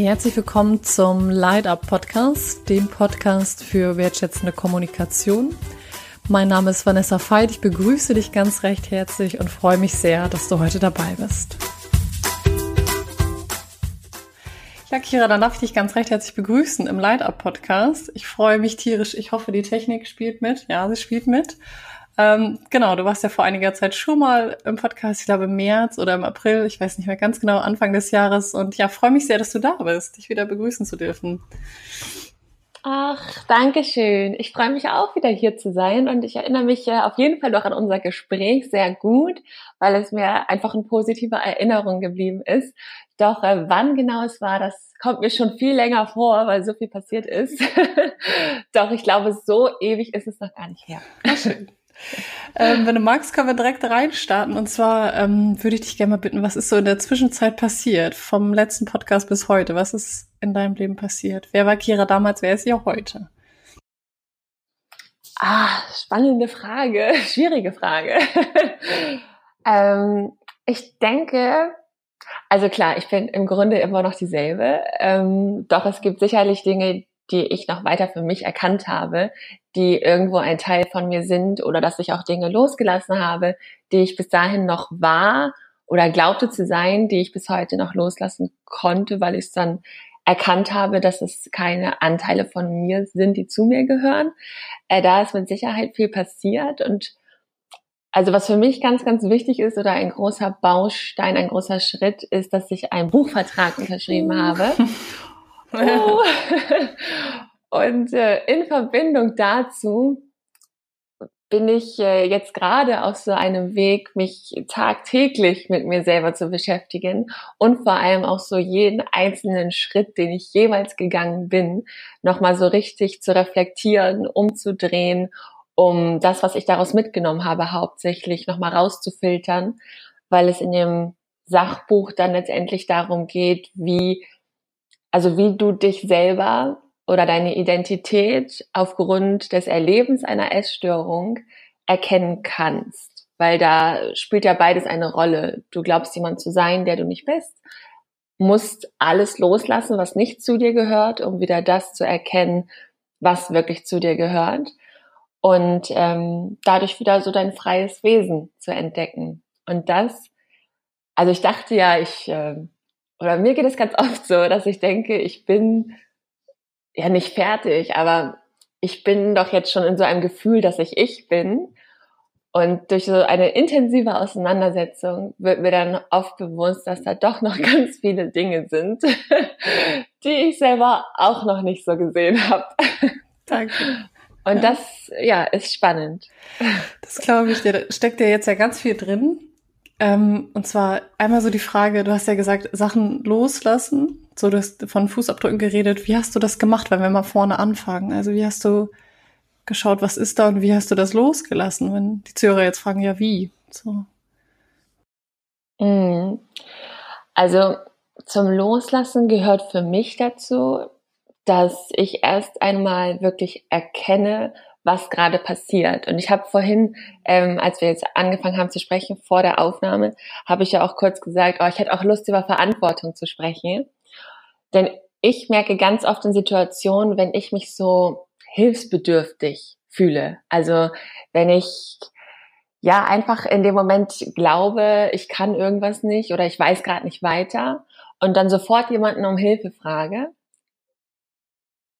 Herzlich willkommen zum Light Up Podcast, dem Podcast für wertschätzende Kommunikation. Mein Name ist Vanessa Veit. Ich begrüße dich ganz recht herzlich und freue mich sehr, dass du heute dabei bist. Ja, Kira, dann darf ich dich ganz recht herzlich begrüßen im Light Up Podcast. Ich freue mich tierisch. Ich hoffe, die Technik spielt mit. Ja, sie spielt mit. Ähm, genau, du warst ja vor einiger Zeit schon mal im Podcast, ich glaube im März oder im April, ich weiß nicht mehr ganz genau, Anfang des Jahres. Und ja, freue mich sehr, dass du da bist, dich wieder begrüßen zu dürfen. Ach, danke schön. Ich freue mich auch wieder hier zu sein und ich erinnere mich äh, auf jeden Fall noch an unser Gespräch sehr gut, weil es mir einfach eine positive Erinnerung geblieben ist. Doch äh, wann genau es war, das kommt mir schon viel länger vor, weil so viel passiert ist. Doch ich glaube, so ewig ist es noch gar nicht her. Schön. Ähm, wenn du magst, können wir direkt reinstarten. Und zwar ähm, würde ich dich gerne mal bitten, was ist so in der Zwischenzeit passiert, vom letzten Podcast bis heute? Was ist in deinem Leben passiert? Wer war Kira damals, wer ist sie heute? Ah, spannende Frage, schwierige Frage. ähm, ich denke, also klar, ich bin im Grunde immer noch dieselbe. Ähm, doch es gibt sicherlich Dinge, die ich noch weiter für mich erkannt habe, die irgendwo ein Teil von mir sind oder dass ich auch Dinge losgelassen habe, die ich bis dahin noch war oder glaubte zu sein, die ich bis heute noch loslassen konnte, weil ich es dann erkannt habe, dass es keine Anteile von mir sind, die zu mir gehören. Äh, da ist mit Sicherheit viel passiert und also was für mich ganz, ganz wichtig ist oder ein großer Baustein, ein großer Schritt ist, dass ich einen Buchvertrag unterschrieben habe. Oh. Und äh, in Verbindung dazu bin ich äh, jetzt gerade auf so einem Weg, mich tagtäglich mit mir selber zu beschäftigen und vor allem auch so jeden einzelnen Schritt, den ich jemals gegangen bin, nochmal so richtig zu reflektieren, umzudrehen, um das, was ich daraus mitgenommen habe, hauptsächlich nochmal rauszufiltern, weil es in dem Sachbuch dann letztendlich darum geht, wie also wie du dich selber oder deine Identität aufgrund des Erlebens einer Essstörung erkennen kannst. Weil da spielt ja beides eine Rolle. Du glaubst jemand zu sein, der du nicht bist, musst alles loslassen, was nicht zu dir gehört, um wieder das zu erkennen, was wirklich zu dir gehört. Und ähm, dadurch wieder so dein freies Wesen zu entdecken. Und das, also ich dachte ja, ich äh, oder mir geht es ganz oft so, dass ich denke, ich bin ja nicht fertig, aber ich bin doch jetzt schon in so einem Gefühl, dass ich ich bin. Und durch so eine intensive Auseinandersetzung wird mir dann oft bewusst, dass da doch noch ganz viele Dinge sind, die ich selber auch noch nicht so gesehen habe. Danke. Und das, ja, ist spannend. Das glaube ich, da steckt ja jetzt ja ganz viel drin. Ähm, und zwar einmal so die Frage, du hast ja gesagt, Sachen loslassen. So, du hast von Fußabdrücken geredet. Wie hast du das gemacht, wenn wir mal vorne anfangen? Also wie hast du geschaut, was ist da und wie hast du das losgelassen? Wenn die Zuhörer jetzt fragen, ja, wie? So. Mhm. Also zum Loslassen gehört für mich dazu, dass ich erst einmal wirklich erkenne, was gerade passiert. Und ich habe vorhin, ähm, als wir jetzt angefangen haben zu sprechen, vor der Aufnahme, habe ich ja auch kurz gesagt, oh, ich hätte auch Lust, über Verantwortung zu sprechen. Denn ich merke ganz oft in Situationen, wenn ich mich so hilfsbedürftig fühle. Also wenn ich ja einfach in dem Moment glaube, ich kann irgendwas nicht oder ich weiß gerade nicht weiter und dann sofort jemanden um Hilfe frage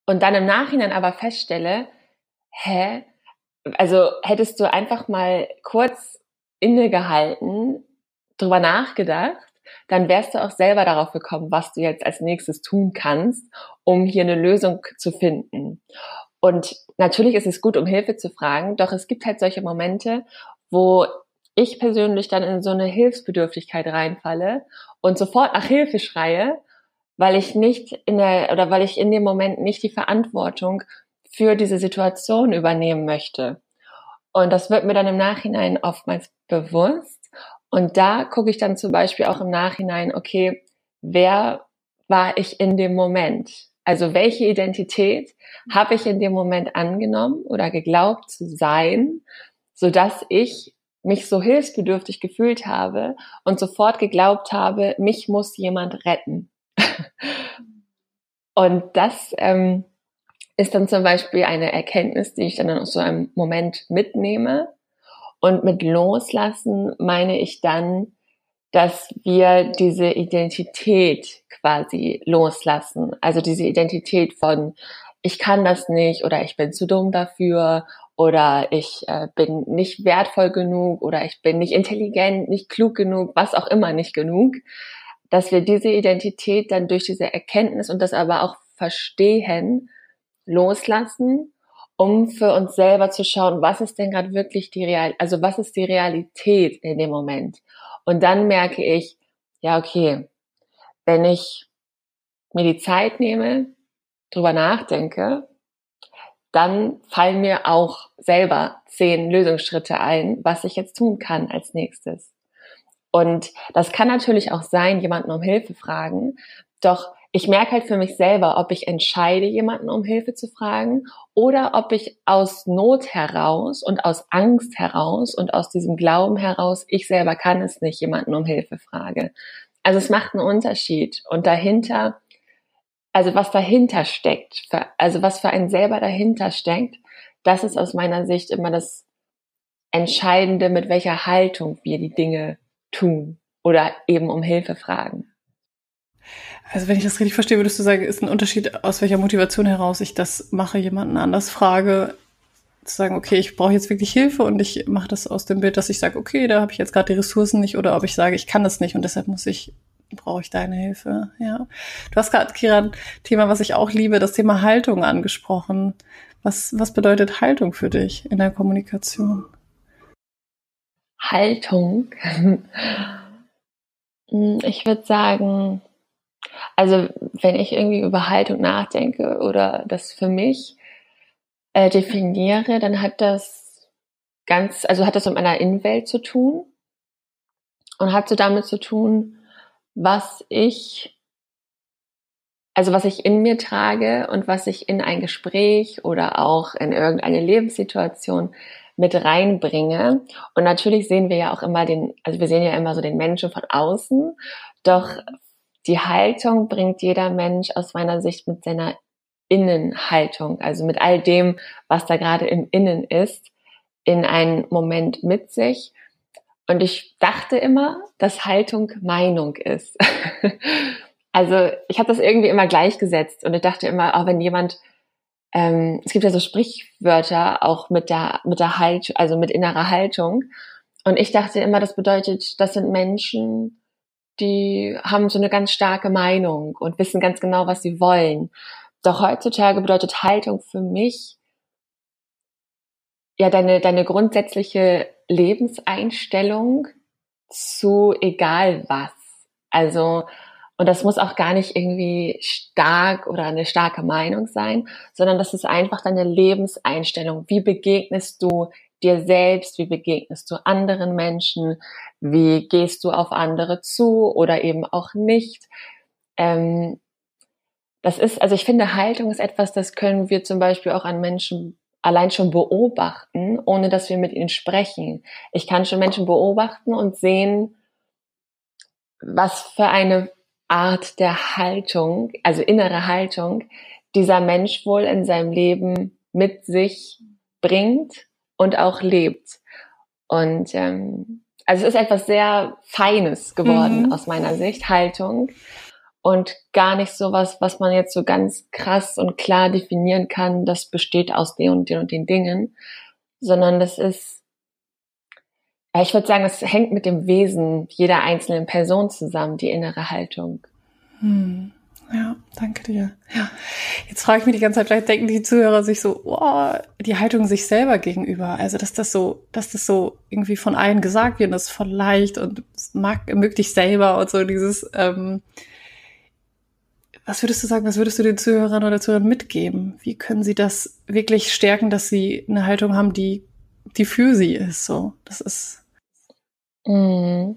und dann im Nachhinein aber feststelle, hä? Also hättest du einfach mal kurz innegehalten, drüber nachgedacht, dann wärst du auch selber darauf gekommen, was du jetzt als nächstes tun kannst, um hier eine Lösung zu finden. Und natürlich ist es gut, um Hilfe zu fragen, doch es gibt halt solche Momente, wo ich persönlich dann in so eine Hilfsbedürftigkeit reinfalle und sofort nach Hilfe schreie, weil ich nicht in der oder weil ich in dem Moment nicht die Verantwortung für diese Situation übernehmen möchte. Und das wird mir dann im Nachhinein oftmals bewusst. Und da gucke ich dann zum Beispiel auch im Nachhinein, okay, wer war ich in dem Moment? Also welche Identität habe ich in dem Moment angenommen oder geglaubt zu sein, so dass ich mich so hilfsbedürftig gefühlt habe und sofort geglaubt habe, mich muss jemand retten. Und das ähm, ist dann zum Beispiel eine Erkenntnis, die ich dann aus so einem Moment mitnehme. Und mit Loslassen meine ich dann, dass wir diese Identität quasi loslassen. Also diese Identität von, ich kann das nicht oder ich bin zu dumm dafür oder ich äh, bin nicht wertvoll genug oder ich bin nicht intelligent, nicht klug genug, was auch immer nicht genug, dass wir diese Identität dann durch diese Erkenntnis und das aber auch verstehen, loslassen, um für uns selber zu schauen, was ist denn gerade wirklich die Real, also was ist die Realität in dem Moment? Und dann merke ich, ja, okay, wenn ich mir die Zeit nehme, drüber nachdenke, dann fallen mir auch selber zehn Lösungsschritte ein, was ich jetzt tun kann als nächstes. Und das kann natürlich auch sein, jemanden um Hilfe fragen. Doch ich merke halt für mich selber, ob ich entscheide, jemanden um Hilfe zu fragen oder ob ich aus Not heraus und aus Angst heraus und aus diesem Glauben heraus, ich selber kann es nicht, jemanden um Hilfe frage. Also es macht einen Unterschied. Und dahinter also was dahinter steckt, für, also was für einen selber dahinter steckt, das ist aus meiner Sicht immer das Entscheidende, mit welcher Haltung wir die Dinge tun oder eben um Hilfe fragen. Also wenn ich das richtig verstehe, würdest du sagen, ist ein Unterschied, aus welcher Motivation heraus ich das mache, jemanden anders frage, zu sagen, okay, ich brauche jetzt wirklich Hilfe und ich mache das aus dem Bild, dass ich sage, okay, da habe ich jetzt gerade die Ressourcen nicht oder ob ich sage, ich kann das nicht und deshalb muss ich brauche ich deine Hilfe. Ja. Du hast gerade, Kira, ein Thema, was ich auch liebe, das Thema Haltung angesprochen. Was, was bedeutet Haltung für dich in der Kommunikation? Haltung. Ich würde sagen, also wenn ich irgendwie über Haltung nachdenke oder das für mich äh, definiere, dann hat das ganz, also hat das mit meiner Innenwelt zu tun und hat so damit zu tun, was ich, also was ich in mir trage und was ich in ein Gespräch oder auch in irgendeine Lebenssituation mit reinbringe. Und natürlich sehen wir ja auch immer den, also wir sehen ja immer so den Menschen von außen, doch die Haltung bringt jeder Mensch aus meiner Sicht mit seiner Innenhaltung, also mit all dem, was da gerade im Innen ist, in einen Moment mit sich. Und ich dachte immer, dass Haltung Meinung ist. also ich habe das irgendwie immer gleichgesetzt und ich dachte immer, auch wenn jemand, ähm, es gibt ja so Sprichwörter auch mit der mit der Haltung, also mit innerer Haltung. Und ich dachte immer, das bedeutet, das sind Menschen, die haben so eine ganz starke Meinung und wissen ganz genau, was sie wollen. Doch heutzutage bedeutet Haltung für mich ja deine deine grundsätzliche Lebenseinstellung zu egal was. Also, und das muss auch gar nicht irgendwie stark oder eine starke Meinung sein, sondern das ist einfach deine Lebenseinstellung. Wie begegnest du dir selbst? Wie begegnest du anderen Menschen? Wie gehst du auf andere zu oder eben auch nicht? Ähm, das ist, also ich finde, Haltung ist etwas, das können wir zum Beispiel auch an Menschen allein schon beobachten, ohne dass wir mit ihnen sprechen. Ich kann schon Menschen beobachten und sehen, was für eine Art der Haltung, also innere Haltung, dieser Mensch wohl in seinem Leben mit sich bringt und auch lebt. Und ähm, also es ist etwas sehr Feines geworden mhm. aus meiner Sicht, Haltung und gar nicht so was, was man jetzt so ganz krass und klar definieren kann, das besteht aus den und den und den Dingen, sondern das ist, ja, ich würde sagen, es hängt mit dem Wesen jeder einzelnen Person zusammen, die innere Haltung. Hm. Ja, danke dir. Ja. Jetzt frage ich mich die ganze Zeit, vielleicht denken die Zuhörer sich so, oh, die Haltung sich selber gegenüber. Also, dass das so, dass das so irgendwie von allen gesagt wird das ist voll leicht und mag, mög dich selber und so dieses, ähm, was würdest du sagen, was würdest du den Zuhörern oder Zuhörern mitgeben? Wie können sie das wirklich stärken, dass sie eine Haltung haben, die, die für sie ist? So, das ist. Mm.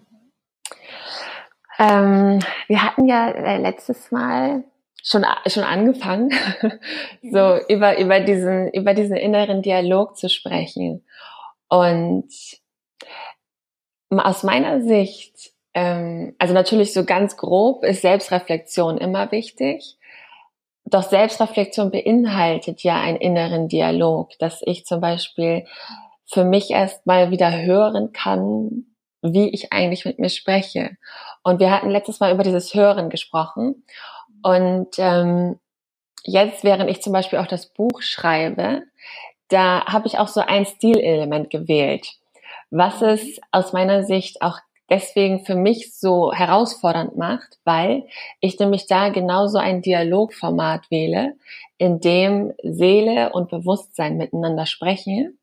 Ähm, wir hatten ja äh, letztes Mal schon schon angefangen, so über über diesen über diesen inneren Dialog zu sprechen und aus meiner Sicht ähm, also natürlich so ganz grob ist Selbstreflexion immer wichtig. doch Selbstreflexion beinhaltet ja einen inneren Dialog, dass ich zum Beispiel für mich erst mal wieder hören kann, wie ich eigentlich mit mir spreche. Und wir hatten letztes Mal über dieses Hören gesprochen. Und ähm, jetzt, während ich zum Beispiel auch das Buch schreibe, da habe ich auch so ein Stilelement gewählt, was es aus meiner Sicht auch deswegen für mich so herausfordernd macht, weil ich nämlich da genauso ein Dialogformat wähle, in dem Seele und Bewusstsein miteinander sprechen.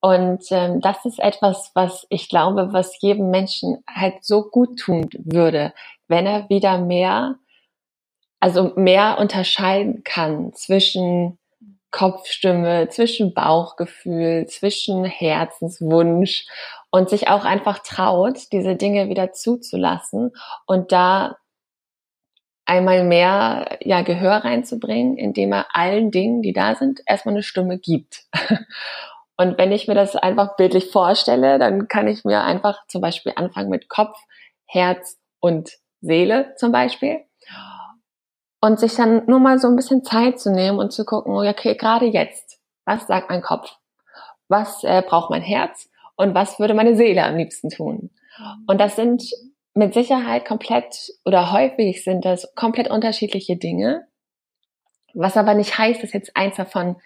Und ähm, das ist etwas, was ich glaube, was jedem Menschen halt so gut tun würde, wenn er wieder mehr, also mehr unterscheiden kann zwischen Kopfstimme, zwischen Bauchgefühl, zwischen Herzenswunsch und sich auch einfach traut, diese Dinge wieder zuzulassen und da einmal mehr ja Gehör reinzubringen, indem er allen Dingen, die da sind, erstmal eine Stimme gibt. Und wenn ich mir das einfach bildlich vorstelle, dann kann ich mir einfach zum Beispiel anfangen mit Kopf, Herz und Seele zum Beispiel und sich dann nur mal so ein bisschen Zeit zu nehmen und zu gucken, okay, gerade jetzt, was sagt mein Kopf? Was äh, braucht mein Herz? Und was würde meine Seele am liebsten tun? Und das sind mit Sicherheit komplett oder häufig sind das komplett unterschiedliche Dinge, was aber nicht heißt, dass jetzt eins davon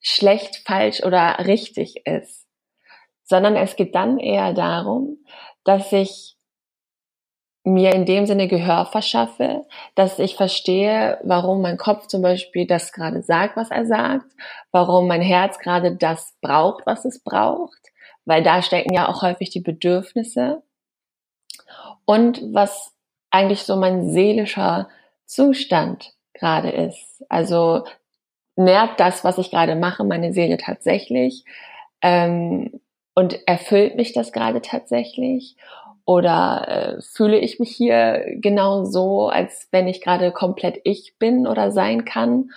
schlecht, falsch oder richtig ist, sondern es geht dann eher darum, dass ich mir in dem Sinne Gehör verschaffe, dass ich verstehe, warum mein Kopf zum Beispiel das gerade sagt, was er sagt, warum mein Herz gerade das braucht, was es braucht, weil da stecken ja auch häufig die Bedürfnisse und was eigentlich so mein seelischer Zustand gerade ist. Also nährt das, was ich gerade mache, meine Seele tatsächlich ähm, und erfüllt mich das gerade tatsächlich oder äh, fühle ich mich hier genau so, als wenn ich gerade komplett ich bin oder sein kann?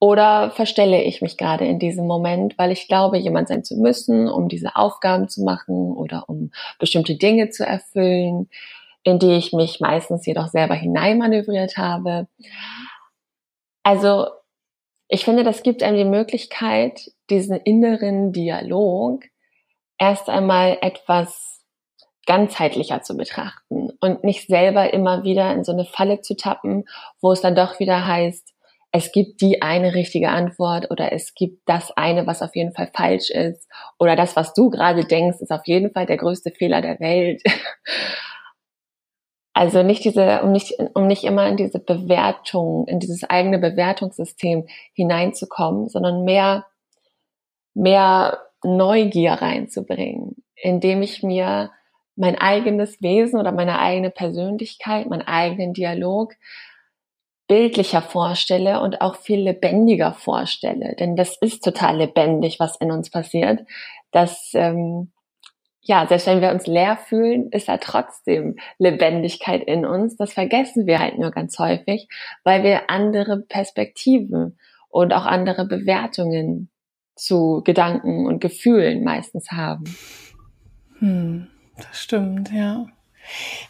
Oder verstelle ich mich gerade in diesem Moment, weil ich glaube, jemand sein zu müssen, um diese Aufgaben zu machen oder um bestimmte Dinge zu erfüllen, in die ich mich meistens jedoch selber hineinmanövriert habe. Also ich finde, das gibt einem die Möglichkeit, diesen inneren Dialog erst einmal etwas ganzheitlicher zu betrachten und nicht selber immer wieder in so eine Falle zu tappen, wo es dann doch wieder heißt, es gibt die eine richtige Antwort oder es gibt das eine, was auf jeden Fall falsch ist oder das, was du gerade denkst, ist auf jeden Fall der größte Fehler der Welt. Also nicht diese, um nicht, um nicht immer in diese Bewertung, in dieses eigene Bewertungssystem hineinzukommen, sondern mehr, mehr Neugier reinzubringen, indem ich mir mein eigenes Wesen oder meine eigene Persönlichkeit, meinen eigenen Dialog bildlicher vorstelle und auch viel lebendiger vorstelle. Denn das ist total lebendig, was in uns passiert. Das, ähm, ja, selbst wenn wir uns leer fühlen, ist da trotzdem Lebendigkeit in uns. Das vergessen wir halt nur ganz häufig, weil wir andere Perspektiven und auch andere Bewertungen zu Gedanken und Gefühlen meistens haben. Hm. Das stimmt, ja.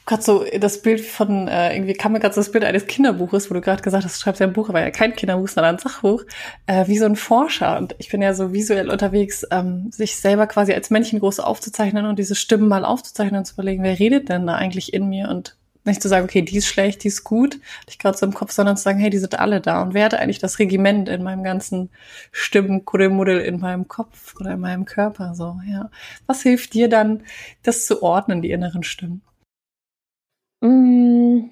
Gerade so das Bild von, äh, irgendwie kam mir gerade so das Bild eines Kinderbuches, wo du gerade gesagt hast, du schreibst ja ein Buch, aber ja kein Kinderbuch, sondern ein Sachbuch, äh, wie so ein Forscher. Und ich bin ja so visuell unterwegs, ähm, sich selber quasi als Männchen groß aufzuzeichnen und diese Stimmen mal aufzuzeichnen und zu überlegen, wer redet denn da eigentlich in mir und nicht zu sagen, okay, die ist schlecht, die ist gut, ich gerade so im Kopf, sondern zu sagen, hey, die sind alle da. Und wer hat eigentlich das Regiment in meinem ganzen Stimmenkuddelmuddel in meinem Kopf oder in meinem Körper? So, ja. Was hilft dir dann, das zu ordnen, die inneren Stimmen? Mm.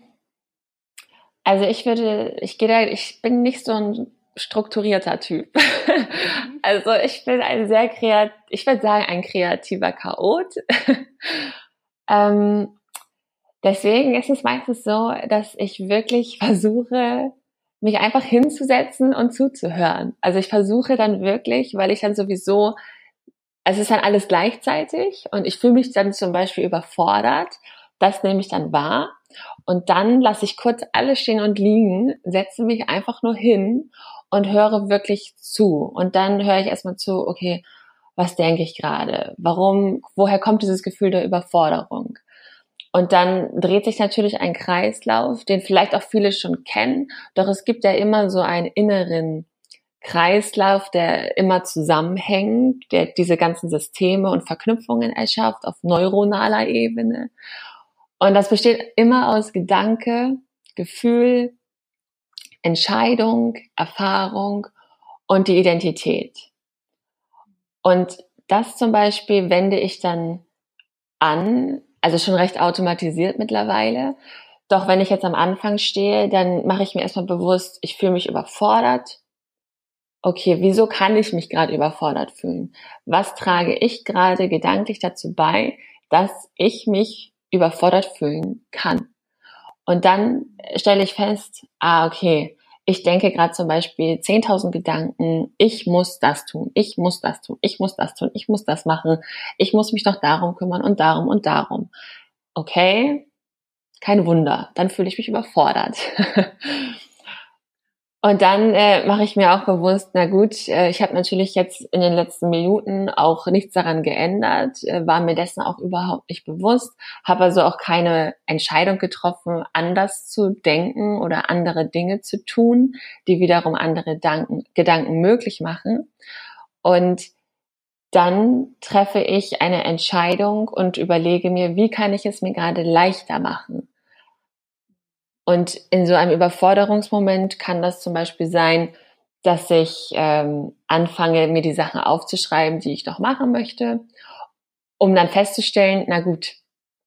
Also ich würde, ich gehe da, ich bin nicht so ein strukturierter Typ. also ich bin ein sehr kreativ, ich würde sagen, ein kreativer Chaot. ähm, Deswegen ist es meistens so, dass ich wirklich versuche, mich einfach hinzusetzen und zuzuhören. Also ich versuche dann wirklich, weil ich dann sowieso, es ist dann alles gleichzeitig und ich fühle mich dann zum Beispiel überfordert. Das nehme ich dann wahr und dann lasse ich kurz alles stehen und liegen, setze mich einfach nur hin und höre wirklich zu. Und dann höre ich erstmal zu, okay, was denke ich gerade? Warum, woher kommt dieses Gefühl der Überforderung? Und dann dreht sich natürlich ein Kreislauf, den vielleicht auch viele schon kennen, doch es gibt ja immer so einen inneren Kreislauf, der immer zusammenhängt, der diese ganzen Systeme und Verknüpfungen erschafft auf neuronaler Ebene. Und das besteht immer aus Gedanke, Gefühl, Entscheidung, Erfahrung und die Identität. Und das zum Beispiel wende ich dann an, also schon recht automatisiert mittlerweile. Doch wenn ich jetzt am Anfang stehe, dann mache ich mir erstmal bewusst, ich fühle mich überfordert. Okay, wieso kann ich mich gerade überfordert fühlen? Was trage ich gerade gedanklich dazu bei, dass ich mich überfordert fühlen kann? Und dann stelle ich fest, ah, okay, ich denke gerade zum Beispiel 10.000 Gedanken, ich muss das tun, ich muss das tun, ich muss das tun, ich muss das machen, ich muss mich noch darum kümmern und darum und darum. Okay, kein Wunder, dann fühle ich mich überfordert. Und dann äh, mache ich mir auch bewusst, na gut, äh, ich habe natürlich jetzt in den letzten Minuten auch nichts daran geändert, äh, war mir dessen auch überhaupt nicht bewusst, habe also auch keine Entscheidung getroffen, anders zu denken oder andere Dinge zu tun, die wiederum andere Danken, Gedanken möglich machen. Und dann treffe ich eine Entscheidung und überlege mir, wie kann ich es mir gerade leichter machen? Und in so einem Überforderungsmoment kann das zum Beispiel sein, dass ich ähm, anfange, mir die Sachen aufzuschreiben, die ich noch machen möchte, um dann festzustellen, na gut,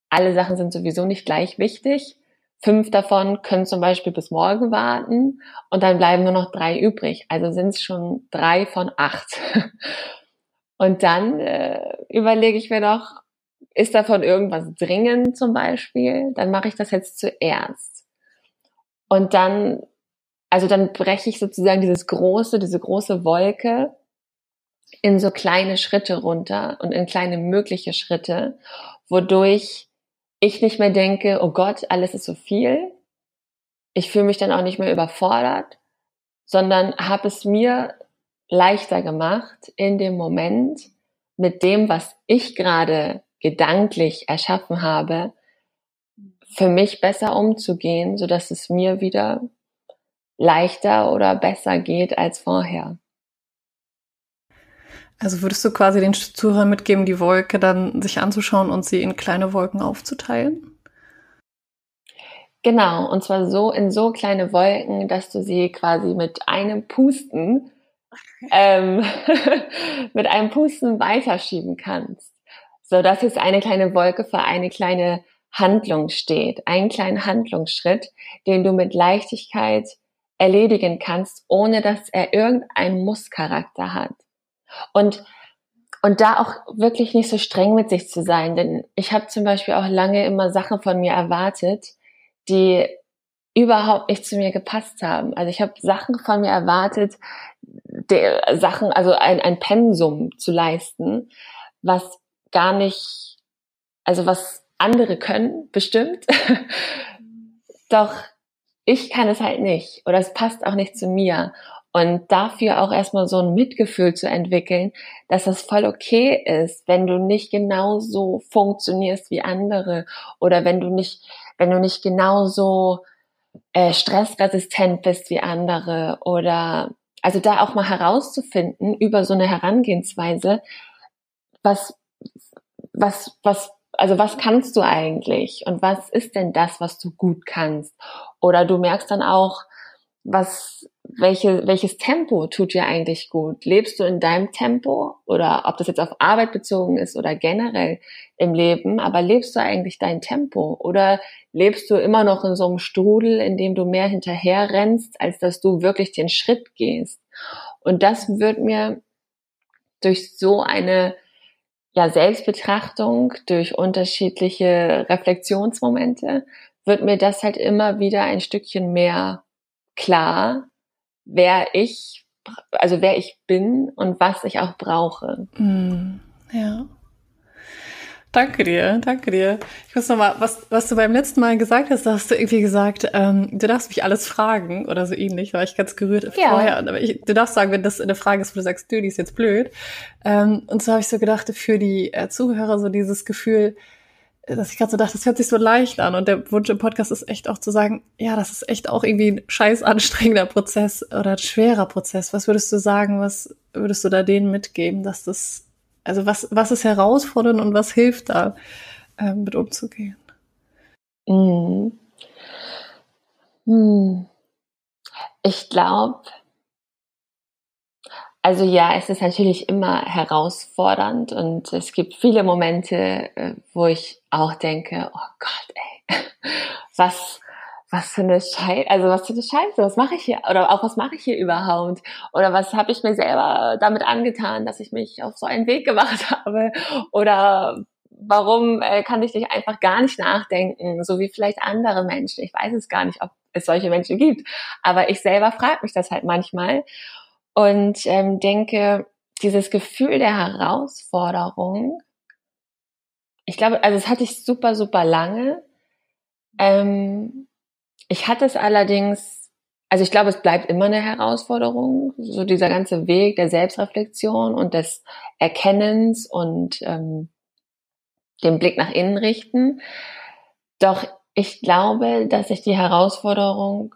alle Sachen sind sowieso nicht gleich wichtig. Fünf davon können zum Beispiel bis morgen warten und dann bleiben nur noch drei übrig. Also sind es schon drei von acht. Und dann äh, überlege ich mir doch, ist davon irgendwas dringend zum Beispiel? Dann mache ich das jetzt zuerst. Und dann, also dann breche ich sozusagen dieses große, diese große Wolke in so kleine Schritte runter und in kleine mögliche Schritte, wodurch ich nicht mehr denke, oh Gott, alles ist so viel. Ich fühle mich dann auch nicht mehr überfordert, sondern habe es mir leichter gemacht in dem Moment mit dem, was ich gerade gedanklich erschaffen habe, für mich besser umzugehen, so dass es mir wieder leichter oder besser geht als vorher. Also würdest du quasi den Zuhörern mitgeben, die Wolke dann sich anzuschauen und sie in kleine Wolken aufzuteilen? Genau, und zwar so in so kleine Wolken, dass du sie quasi mit einem Pusten, ähm, mit einem Pusten weiterschieben kannst. So dass jetzt eine kleine Wolke für eine kleine Handlung steht, einen kleinen Handlungsschritt, den du mit Leichtigkeit erledigen kannst, ohne dass er irgendeinen Musscharakter hat. Und und da auch wirklich nicht so streng mit sich zu sein, denn ich habe zum Beispiel auch lange immer Sachen von mir erwartet, die überhaupt nicht zu mir gepasst haben. Also ich habe Sachen von mir erwartet, der, Sachen, also ein, ein Pensum zu leisten, was gar nicht, also was andere können, bestimmt. Doch ich kann es halt nicht oder es passt auch nicht zu mir. Und dafür auch erstmal so ein Mitgefühl zu entwickeln, dass es voll okay ist, wenn du nicht genauso funktionierst wie andere oder wenn du nicht, wenn du nicht genauso äh, stressresistent bist wie andere oder also da auch mal herauszufinden über so eine Herangehensweise, was was was also was kannst du eigentlich und was ist denn das, was du gut kannst? Oder du merkst dann auch, was, welche, welches Tempo tut dir eigentlich gut? Lebst du in deinem Tempo oder ob das jetzt auf Arbeit bezogen ist oder generell im Leben, aber lebst du eigentlich dein Tempo oder lebst du immer noch in so einem Strudel, in dem du mehr hinterher rennst, als dass du wirklich den Schritt gehst? Und das wird mir durch so eine ja, Selbstbetrachtung, durch unterschiedliche Reflexionsmomente, wird mir das halt immer wieder ein Stückchen mehr klar, wer ich, also wer ich bin und was ich auch brauche. Mm, ja. Danke dir, danke dir. Ich muss noch mal, was, was du beim letzten Mal gesagt hast, da hast du irgendwie gesagt, ähm, du darfst mich alles fragen oder so ähnlich, da war ich ganz gerührt ja. vorher. Aber ich, du darfst sagen, wenn das eine Frage ist, wo du sagst, du, die ist jetzt blöd. Ähm, und so habe ich so gedacht, für die äh, Zuhörer so dieses Gefühl, dass ich gerade so dachte, das hört sich so leicht an. Und der Wunsch im Podcast ist echt auch zu sagen, ja, das ist echt auch irgendwie ein scheiß anstrengender Prozess oder ein schwerer Prozess. Was würdest du sagen, was würdest du da denen mitgeben, dass das, also was, was ist herausfordernd und was hilft da, ähm, mit umzugehen? Mhm. Hm. Ich glaube, also ja, es ist natürlich immer herausfordernd und es gibt viele Momente, äh, wo ich auch denke, oh Gott, ey, was, was für eine Scheiße, also was für eine Scheiße, was mache ich hier? Oder auch was mache ich hier überhaupt? Oder was habe ich mir selber damit angetan, dass ich mich auf so einen Weg gemacht habe? Oder warum äh, kann ich nicht einfach gar nicht nachdenken, so wie vielleicht andere Menschen? Ich weiß es gar nicht, ob es solche Menschen gibt, aber ich selber frage mich das halt manchmal und ähm, denke, dieses Gefühl der Herausforderung, ich glaube, also es hatte ich super, super lange. Ähm, ich hatte es allerdings, also ich glaube, es bleibt immer eine Herausforderung, so dieser ganze Weg der Selbstreflexion und des Erkennens und ähm, den Blick nach innen richten. Doch ich glaube, dass sich die Herausforderung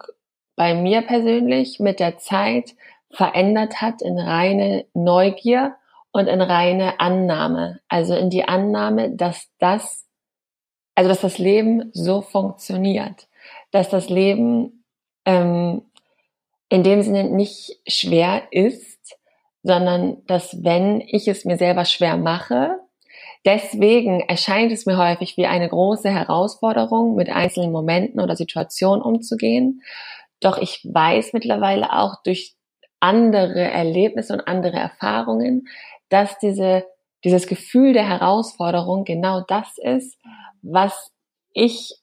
bei mir persönlich mit der Zeit verändert hat in reine Neugier und in reine Annahme. Also in die Annahme, dass das, also dass das Leben so funktioniert, dass das Leben ähm, in dem Sinne nicht schwer ist, sondern dass wenn ich es mir selber schwer mache, deswegen erscheint es mir häufig wie eine große Herausforderung, mit einzelnen Momenten oder Situationen umzugehen. Doch ich weiß mittlerweile auch durch andere Erlebnisse und andere Erfahrungen, dass diese, dieses Gefühl der Herausforderung genau das ist, was ich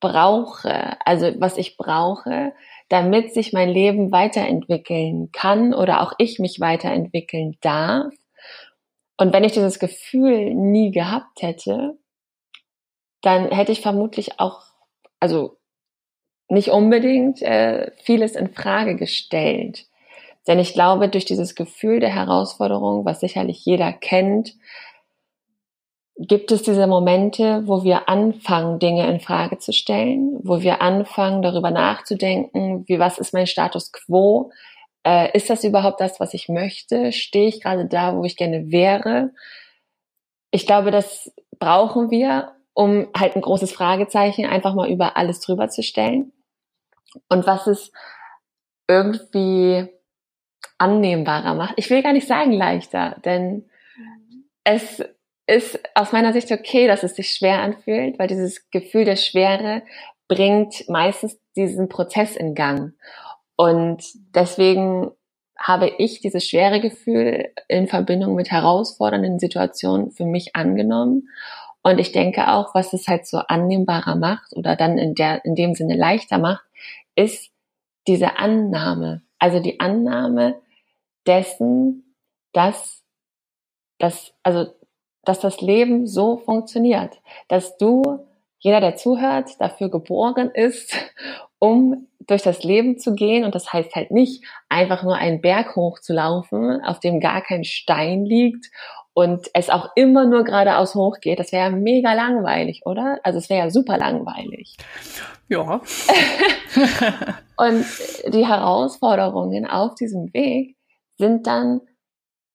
brauche, also was ich brauche, damit sich mein Leben weiterentwickeln kann oder auch ich mich weiterentwickeln darf. Und wenn ich dieses Gefühl nie gehabt hätte, dann hätte ich vermutlich auch, also nicht unbedingt äh, vieles in Frage gestellt. Denn ich glaube, durch dieses Gefühl der Herausforderung, was sicherlich jeder kennt, gibt es diese Momente, wo wir anfangen, Dinge in Frage zu stellen, wo wir anfangen, darüber nachzudenken, wie was ist mein Status quo? Äh, ist das überhaupt das, was ich möchte? Stehe ich gerade da, wo ich gerne wäre? Ich glaube, das brauchen wir, um halt ein großes Fragezeichen einfach mal über alles drüber zu stellen. Und was es irgendwie annehmbarer macht. Ich will gar nicht sagen leichter, denn es ist aus meiner Sicht okay, dass es sich schwer anfühlt, weil dieses Gefühl der Schwere bringt meistens diesen Prozess in Gang. Und deswegen habe ich dieses schwere Gefühl in Verbindung mit herausfordernden Situationen für mich angenommen. Und ich denke auch, was es halt so annehmbarer macht oder dann in der, in dem Sinne leichter macht, ist diese Annahme. Also die Annahme, dessen, dass, dass, also, dass das Leben so funktioniert, dass du, jeder, der zuhört, dafür geboren ist, um durch das Leben zu gehen. Und das heißt halt nicht, einfach nur einen Berg hochzulaufen, auf dem gar kein Stein liegt und es auch immer nur geradeaus hochgeht. Das wäre ja mega langweilig, oder? Also es wäre ja super langweilig. Ja. und die Herausforderungen auf diesem Weg sind dann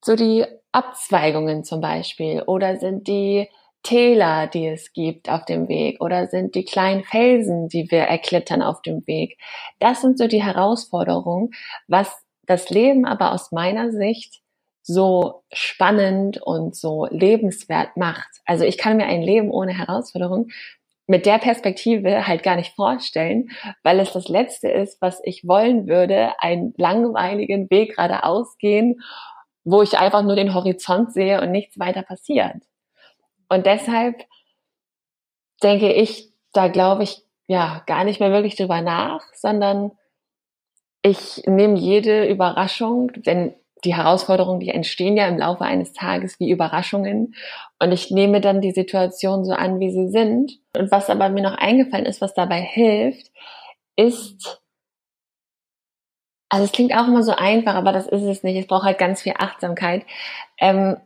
so die Abzweigungen zum Beispiel oder sind die Täler, die es gibt auf dem Weg oder sind die kleinen Felsen, die wir erklettern auf dem Weg. Das sind so die Herausforderungen, was das Leben aber aus meiner Sicht so spannend und so lebenswert macht. Also ich kann mir ein Leben ohne Herausforderung mit der Perspektive halt gar nicht vorstellen, weil es das Letzte ist, was ich wollen würde, einen langweiligen Weg geradeaus gehen, wo ich einfach nur den Horizont sehe und nichts weiter passiert. Und deshalb denke ich, da glaube ich ja gar nicht mehr wirklich drüber nach, sondern ich nehme jede Überraschung, denn die Herausforderungen, die entstehen ja im Laufe eines Tages wie Überraschungen. Und ich nehme dann die Situation so an, wie sie sind. Und was aber mir noch eingefallen ist, was dabei hilft, ist, also es klingt auch immer so einfach, aber das ist es nicht. Es braucht halt ganz viel Achtsamkeit. Ähm,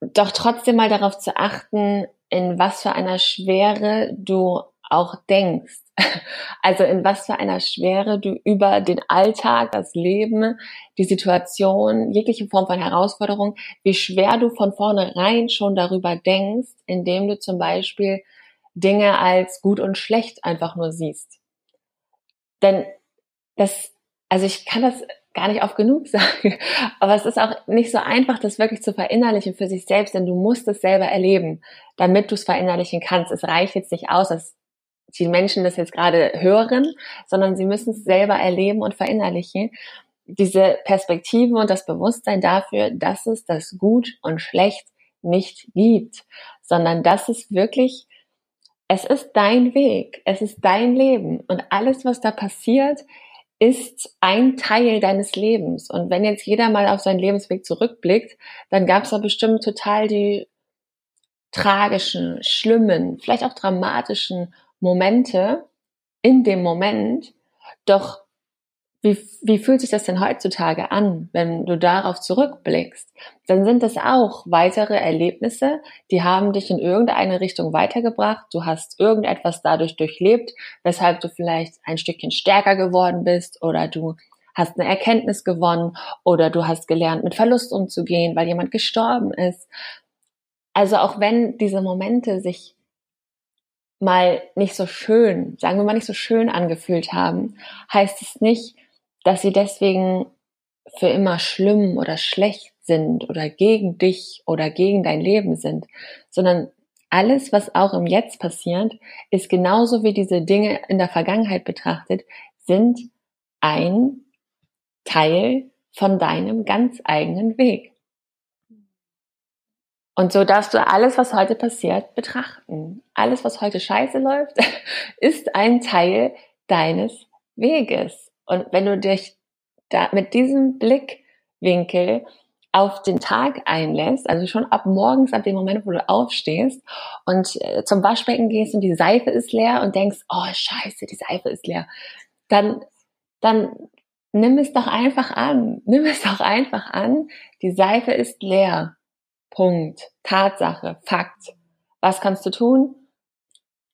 doch trotzdem mal darauf zu achten, in was für einer Schwere du auch denkst. Also in was für einer Schwere du über den Alltag, das Leben, die Situation, jegliche Form von Herausforderung, wie schwer du von vornherein schon darüber denkst, indem du zum Beispiel Dinge als gut und schlecht einfach nur siehst. Denn das, also ich kann das gar nicht oft genug sagen, aber es ist auch nicht so einfach, das wirklich zu verinnerlichen für sich selbst, denn du musst es selber erleben, damit du es verinnerlichen kannst. Es reicht jetzt nicht aus, dass die Menschen das jetzt gerade hören, sondern sie müssen es selber erleben und verinnerlichen. Diese Perspektive und das Bewusstsein dafür, dass es das Gut und Schlecht nicht gibt, sondern dass es wirklich, es ist dein Weg, es ist dein Leben und alles, was da passiert, ist ein Teil deines Lebens. Und wenn jetzt jeder mal auf seinen Lebensweg zurückblickt, dann gab es da bestimmt total die tragischen, schlimmen, vielleicht auch dramatischen Momente in dem Moment. Doch wie, wie fühlt sich das denn heutzutage an, wenn du darauf zurückblickst? Dann sind das auch weitere Erlebnisse, die haben dich in irgendeine Richtung weitergebracht. Du hast irgendetwas dadurch durchlebt, weshalb du vielleicht ein Stückchen stärker geworden bist oder du hast eine Erkenntnis gewonnen oder du hast gelernt, mit Verlust umzugehen, weil jemand gestorben ist. Also auch wenn diese Momente sich mal nicht so schön, sagen wir mal nicht so schön angefühlt haben, heißt es nicht, dass sie deswegen für immer schlimm oder schlecht sind oder gegen dich oder gegen dein Leben sind, sondern alles, was auch im Jetzt passiert, ist genauso wie diese Dinge in der Vergangenheit betrachtet, sind ein Teil von deinem ganz eigenen Weg. Und so darfst du alles, was heute passiert, betrachten. Alles, was heute scheiße läuft, ist ein Teil deines Weges. Und wenn du dich da mit diesem Blickwinkel auf den Tag einlässt, also schon ab morgens, ab dem Moment, wo du aufstehst und äh, zum Waschbecken gehst und die Seife ist leer und denkst, oh scheiße, die Seife ist leer, dann, dann nimm es doch einfach an. Nimm es doch einfach an, die Seife ist leer. Punkt. Tatsache. Fakt. Was kannst du tun?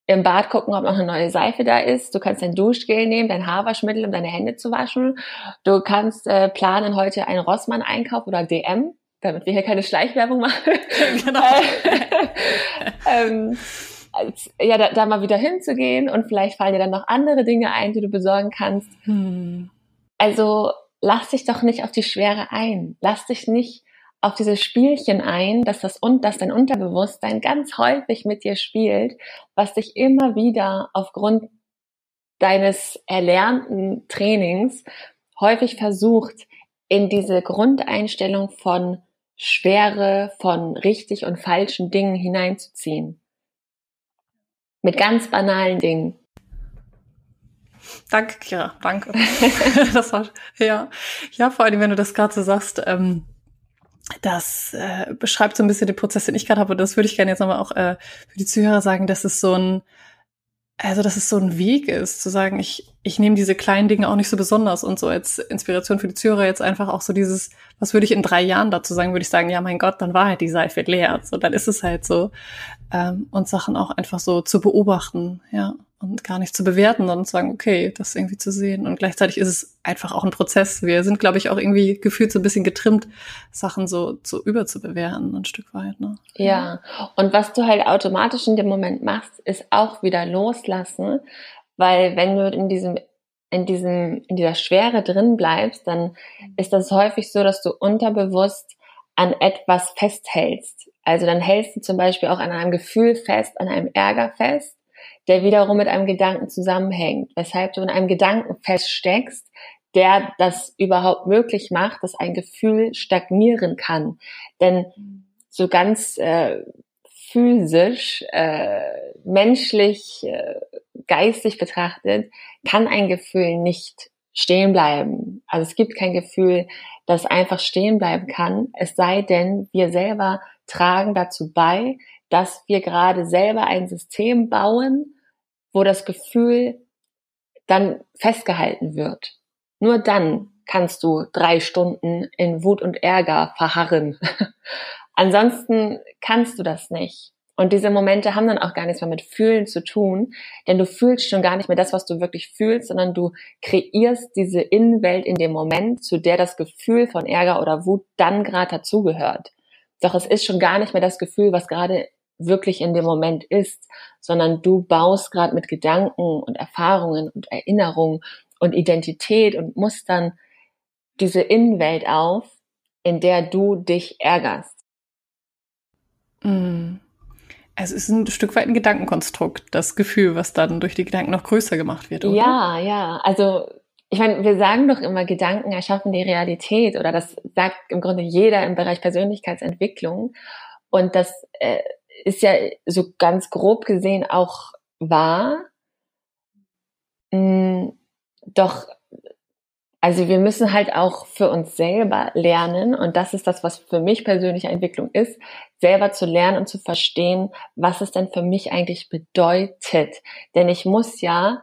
Im Bad gucken, ob noch eine neue Seife da ist. Du kannst dein Duschgel nehmen, dein Haarwaschmittel, um deine Hände zu waschen. Du kannst äh, planen, heute einen Rossmann-Einkauf oder DM, damit wir hier keine Schleichwerbung machen. genau. ähm, ja, da, da mal wieder hinzugehen und vielleicht fallen dir dann noch andere Dinge ein, die du besorgen kannst. Hm. Also lass dich doch nicht auf die Schwere ein. Lass dich nicht auf dieses Spielchen ein, dass das und dass dein Unterbewusstsein ganz häufig mit dir spielt, was dich immer wieder aufgrund deines erlernten Trainings häufig versucht, in diese Grundeinstellung von Schwere, von richtig und falschen Dingen hineinzuziehen. Mit ganz banalen Dingen. Danke, Kira, danke. das war, ja, ja, vor allem, wenn du das gerade so sagst, ähm, das äh, beschreibt so ein bisschen den Prozess, den ich gerade habe. Und das würde ich gerne jetzt nochmal auch äh, für die Zuhörer sagen, dass es so ein, also dass es so ein Weg ist, zu sagen, ich, ich nehme diese kleinen Dinge auch nicht so besonders und so als Inspiration für die Zuhörer jetzt einfach auch so dieses, was würde ich in drei Jahren dazu sagen, würde ich sagen, ja mein Gott, dann war halt die Seife leer. So, dann ist es halt so. Ähm, und Sachen auch einfach so zu beobachten, ja und gar nicht zu bewerten, sondern zu sagen, okay, das irgendwie zu sehen. Und gleichzeitig ist es einfach auch ein Prozess. Wir sind, glaube ich, auch irgendwie gefühlt so ein bisschen getrimmt, Sachen so, so überzubewerten, ein Stück weit. Ne? Ja, und was du halt automatisch in dem Moment machst, ist auch wieder loslassen, weil wenn du in diesem in diesem in dieser Schwere drin bleibst, dann ist das häufig so, dass du unterbewusst an etwas festhältst. Also dann hältst du zum Beispiel auch an einem Gefühl fest, an einem Ärger fest der wiederum mit einem Gedanken zusammenhängt, weshalb du in einem Gedanken feststeckst, der das überhaupt möglich macht, dass ein Gefühl stagnieren kann. Denn so ganz äh, physisch, äh, menschlich, äh, geistig betrachtet, kann ein Gefühl nicht stehen bleiben. Also es gibt kein Gefühl, das einfach stehen bleiben kann, es sei denn, wir selber tragen dazu bei, dass wir gerade selber ein System bauen, wo das Gefühl dann festgehalten wird. Nur dann kannst du drei Stunden in Wut und Ärger verharren. Ansonsten kannst du das nicht. Und diese Momente haben dann auch gar nichts mehr mit Fühlen zu tun, denn du fühlst schon gar nicht mehr das, was du wirklich fühlst, sondern du kreierst diese Innenwelt in dem Moment, zu der das Gefühl von Ärger oder Wut dann gerade dazugehört. Doch es ist schon gar nicht mehr das Gefühl, was gerade wirklich in dem Moment ist, sondern du baust gerade mit Gedanken und Erfahrungen und Erinnerungen und Identität und Mustern diese Innenwelt auf, in der du dich ärgerst. Mm. Es ist ein Stück weit ein Gedankenkonstrukt, das Gefühl, was dann durch die Gedanken noch größer gemacht wird, oder? Ja, ja. Also ich meine, wir sagen doch immer, Gedanken erschaffen die Realität oder das sagt im Grunde jeder im Bereich Persönlichkeitsentwicklung. Und das äh, ist ja so ganz grob gesehen auch wahr. Mm, doch also wir müssen halt auch für uns selber lernen, und das ist das, was für mich persönliche Entwicklung ist, selber zu lernen und zu verstehen, was es denn für mich eigentlich bedeutet. Denn ich muss ja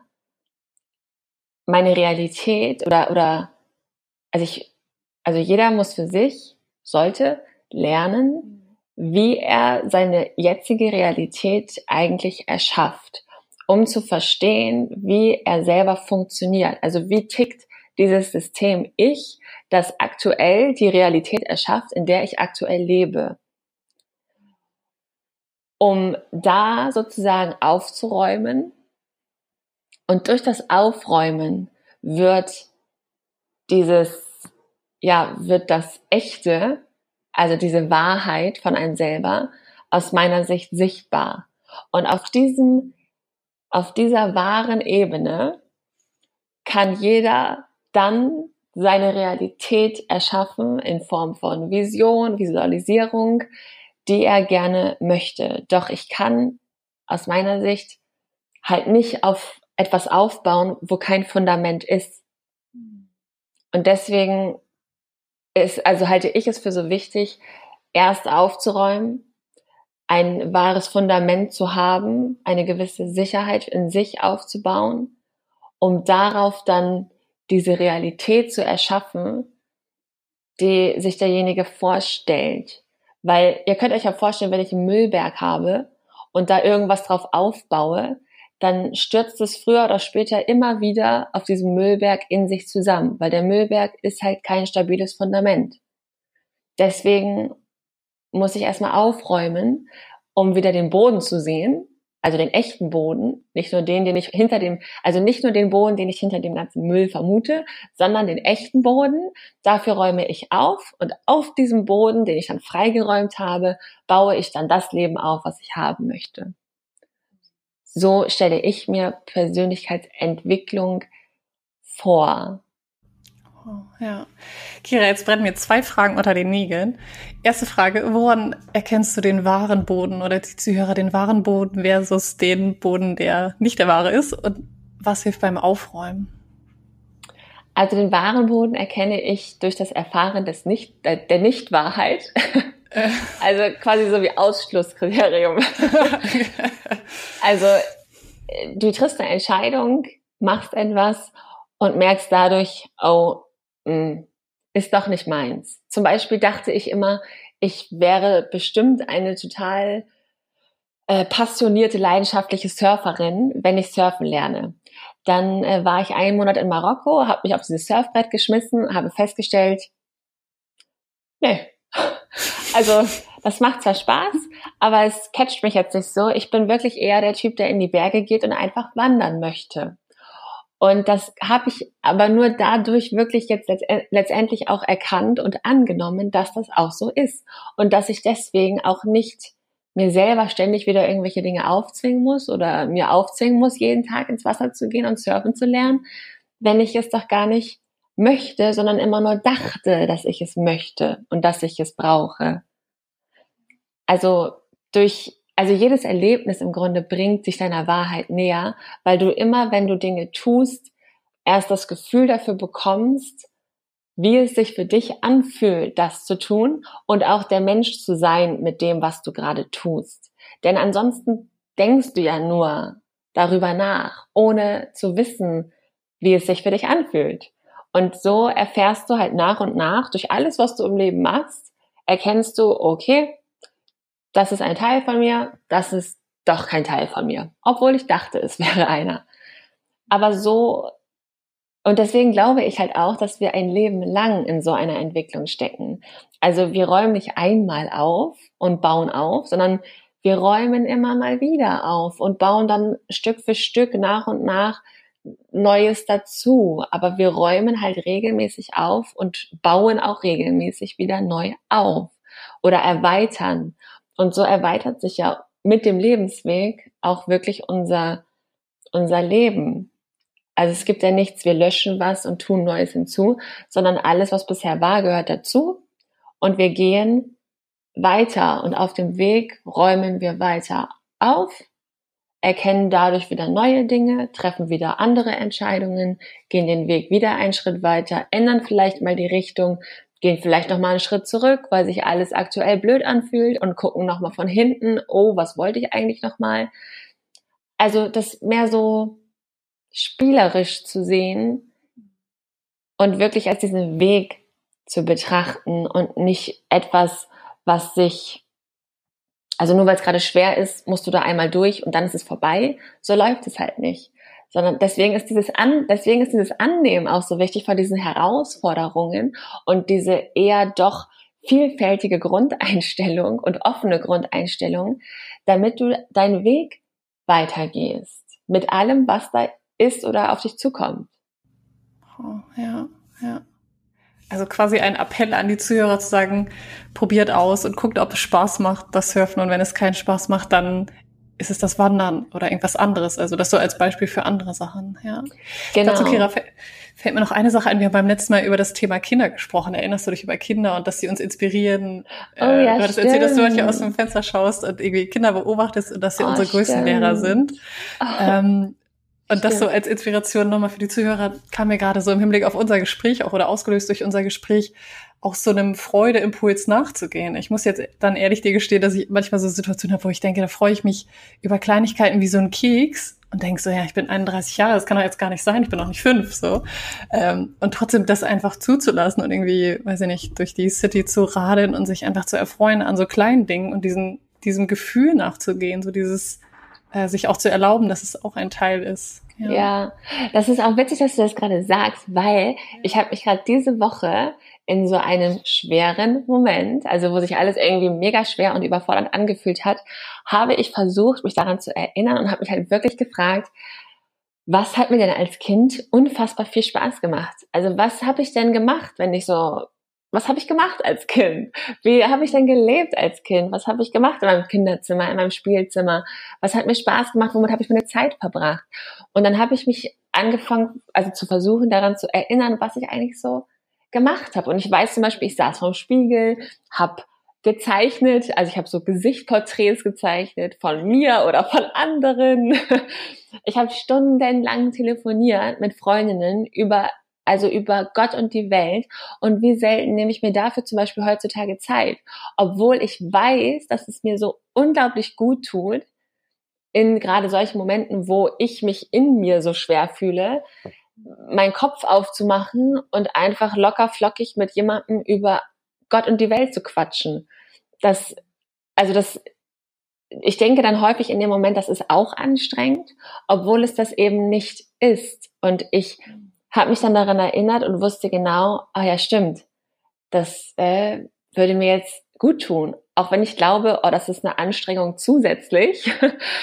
meine Realität oder, oder, also ich, also jeder muss für sich, sollte lernen, wie er seine jetzige Realität eigentlich erschafft, um zu verstehen, wie er selber funktioniert. Also wie tickt dieses System Ich, das aktuell die Realität erschafft, in der ich aktuell lebe. Um da sozusagen aufzuräumen und durch das Aufräumen wird dieses, ja, wird das Echte, also diese Wahrheit von einem selber aus meiner Sicht sichtbar. Und auf diesem, auf dieser wahren Ebene kann jeder dann seine Realität erschaffen in Form von Vision, Visualisierung, die er gerne möchte. Doch ich kann aus meiner Sicht halt nicht auf etwas aufbauen, wo kein Fundament ist. Und deswegen ist, also halte ich es für so wichtig, erst aufzuräumen, ein wahres Fundament zu haben, eine gewisse Sicherheit in sich aufzubauen, um darauf dann diese Realität zu erschaffen, die sich derjenige vorstellt. Weil ihr könnt euch ja vorstellen, wenn ich einen Müllberg habe und da irgendwas drauf aufbaue, dann stürzt es früher oder später immer wieder auf diesem Müllberg in sich zusammen, weil der Müllberg ist halt kein stabiles Fundament. Deswegen muss ich erstmal aufräumen, um wieder den Boden zu sehen also den echten Boden, nicht nur den, den ich hinter dem, also nicht nur den Boden, den ich hinter dem ganzen Müll vermute, sondern den echten Boden. Dafür räume ich auf und auf diesem Boden, den ich dann freigeräumt habe, baue ich dann das Leben auf, was ich haben möchte. So stelle ich mir Persönlichkeitsentwicklung vor. Oh, ja. Kira, jetzt brennen mir zwei Fragen unter den Nägeln. Erste Frage, woran erkennst du den wahren Boden oder die Zuhörer den wahren Boden versus den Boden, der nicht der wahre ist? Und was hilft beim Aufräumen? Also den wahren Boden erkenne ich durch das Erfahren des nicht, der Nichtwahrheit. Äh. Also quasi so wie Ausschlusskriterium. also du triffst eine Entscheidung, machst etwas und merkst dadurch, oh, mh, hm, ist doch nicht meins. Zum Beispiel dachte ich immer, ich wäre bestimmt eine total äh, passionierte, leidenschaftliche Surferin, wenn ich surfen lerne. Dann äh, war ich einen Monat in Marokko, habe mich auf dieses Surfbrett geschmissen, habe festgestellt, nee, also das macht zwar Spaß, aber es catcht mich jetzt nicht so. Ich bin wirklich eher der Typ, der in die Berge geht und einfach wandern möchte. Und das habe ich aber nur dadurch wirklich jetzt letztendlich auch erkannt und angenommen, dass das auch so ist. Und dass ich deswegen auch nicht mir selber ständig wieder irgendwelche Dinge aufzwingen muss oder mir aufzwingen muss, jeden Tag ins Wasser zu gehen und surfen zu lernen, wenn ich es doch gar nicht möchte, sondern immer nur dachte, dass ich es möchte und dass ich es brauche. Also durch also jedes Erlebnis im Grunde bringt sich deiner Wahrheit näher, weil du immer, wenn du Dinge tust, erst das Gefühl dafür bekommst, wie es sich für dich anfühlt, das zu tun und auch der Mensch zu sein mit dem, was du gerade tust. Denn ansonsten denkst du ja nur darüber nach, ohne zu wissen, wie es sich für dich anfühlt. Und so erfährst du halt nach und nach durch alles, was du im Leben machst, erkennst du, okay, das ist ein Teil von mir, das ist doch kein Teil von mir, obwohl ich dachte, es wäre einer. Aber so, und deswegen glaube ich halt auch, dass wir ein Leben lang in so einer Entwicklung stecken. Also wir räumen nicht einmal auf und bauen auf, sondern wir räumen immer mal wieder auf und bauen dann Stück für Stück nach und nach Neues dazu. Aber wir räumen halt regelmäßig auf und bauen auch regelmäßig wieder neu auf oder erweitern. Und so erweitert sich ja mit dem Lebensweg auch wirklich unser, unser Leben. Also es gibt ja nichts, wir löschen was und tun Neues hinzu, sondern alles, was bisher war, gehört dazu. Und wir gehen weiter und auf dem Weg räumen wir weiter auf, erkennen dadurch wieder neue Dinge, treffen wieder andere Entscheidungen, gehen den Weg wieder einen Schritt weiter, ändern vielleicht mal die Richtung, gehen vielleicht noch mal einen Schritt zurück, weil sich alles aktuell blöd anfühlt und gucken noch mal von hinten, oh, was wollte ich eigentlich noch mal? Also das mehr so spielerisch zu sehen und wirklich als diesen Weg zu betrachten und nicht etwas was sich, also nur weil es gerade schwer ist, musst du da einmal durch und dann ist es vorbei. So läuft es halt nicht. Sondern deswegen ist dieses An, deswegen ist dieses Annehmen auch so wichtig von diesen Herausforderungen und diese eher doch vielfältige Grundeinstellung und offene Grundeinstellung, damit du deinen Weg weitergehst. Mit allem, was da ist oder auf dich zukommt. Oh, ja, ja. Also quasi ein Appell an die Zuhörer zu sagen, probiert aus und guckt, ob es Spaß macht, das Surfen. Und wenn es keinen Spaß macht, dann ist es das Wandern oder irgendwas anderes. Also das so als Beispiel für andere Sachen, ja. Genau. Dazu, Kira, fällt mir noch eine Sache ein. Wir haben beim letzten Mal über das Thema Kinder gesprochen. Erinnerst du dich über Kinder und dass sie uns inspirieren? Oh, äh, ja, du hattest erzählt, dass du manchmal aus dem Fenster schaust und irgendwie Kinder beobachtest und dass sie oh, unsere stimmt. größten Lehrer sind. Oh. Ähm, und das so als Inspiration nochmal für die Zuhörer kam mir gerade so im Hinblick auf unser Gespräch auch oder ausgelöst durch unser Gespräch auch so einem Freudeimpuls nachzugehen. Ich muss jetzt dann ehrlich dir gestehen, dass ich manchmal so Situationen habe, wo ich denke, da freue ich mich über Kleinigkeiten wie so ein Keks und denke so, ja, ich bin 31 Jahre, das kann doch jetzt gar nicht sein, ich bin noch nicht fünf, so. Ähm, und trotzdem das einfach zuzulassen und irgendwie, weiß ich nicht, durch die City zu radeln und sich einfach zu erfreuen an so kleinen Dingen und diesen, diesem Gefühl nachzugehen, so dieses, äh, sich auch zu erlauben, dass es auch ein Teil ist. Ja. ja, das ist auch witzig, dass du das gerade sagst, weil ich habe mich gerade diese Woche in so einem schweren Moment, also wo sich alles irgendwie mega schwer und überfordernd angefühlt hat, habe ich versucht, mich daran zu erinnern und habe mich halt wirklich gefragt, was hat mir denn als Kind unfassbar viel Spaß gemacht? Also was habe ich denn gemacht, wenn ich so was habe ich gemacht als Kind? Wie habe ich denn gelebt als Kind? Was habe ich gemacht in meinem Kinderzimmer, in meinem Spielzimmer? Was hat mir Spaß gemacht? Womit habe ich meine Zeit verbracht? Und dann habe ich mich angefangen, also zu versuchen, daran zu erinnern, was ich eigentlich so gemacht habe. Und ich weiß zum Beispiel, ich saß vorm Spiegel, habe gezeichnet, also ich habe so Gesichtporträts gezeichnet von mir oder von anderen. Ich habe stundenlang telefoniert mit Freundinnen über also über Gott und die Welt. Und wie selten nehme ich mir dafür zum Beispiel heutzutage Zeit, obwohl ich weiß, dass es mir so unglaublich gut tut, in gerade solchen Momenten, wo ich mich in mir so schwer fühle, meinen Kopf aufzumachen und einfach locker flockig mit jemandem über Gott und die Welt zu quatschen. Das, also das, ich denke dann häufig in dem Moment, das ist auch anstrengend, obwohl es das eben nicht ist. Und ich habe mich dann daran erinnert und wusste genau, ah ja, stimmt, das äh, würde mir jetzt gut tun. Auch wenn ich glaube, oh, das ist eine Anstrengung zusätzlich,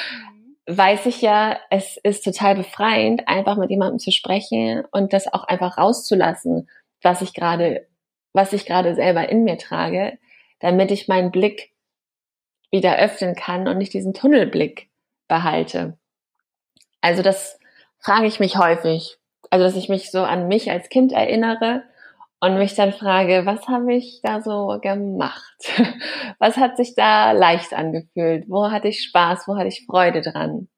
weiß ich ja, es ist total befreiend, einfach mit jemandem zu sprechen und das auch einfach rauszulassen, was ich gerade, was ich gerade selber in mir trage, damit ich meinen Blick wieder öffnen kann und nicht diesen Tunnelblick behalte. Also das frage ich mich häufig also dass ich mich so an mich als Kind erinnere und mich dann frage, was habe ich da so gemacht? Was hat sich da leicht angefühlt? Wo hatte ich Spaß? Wo hatte ich Freude dran?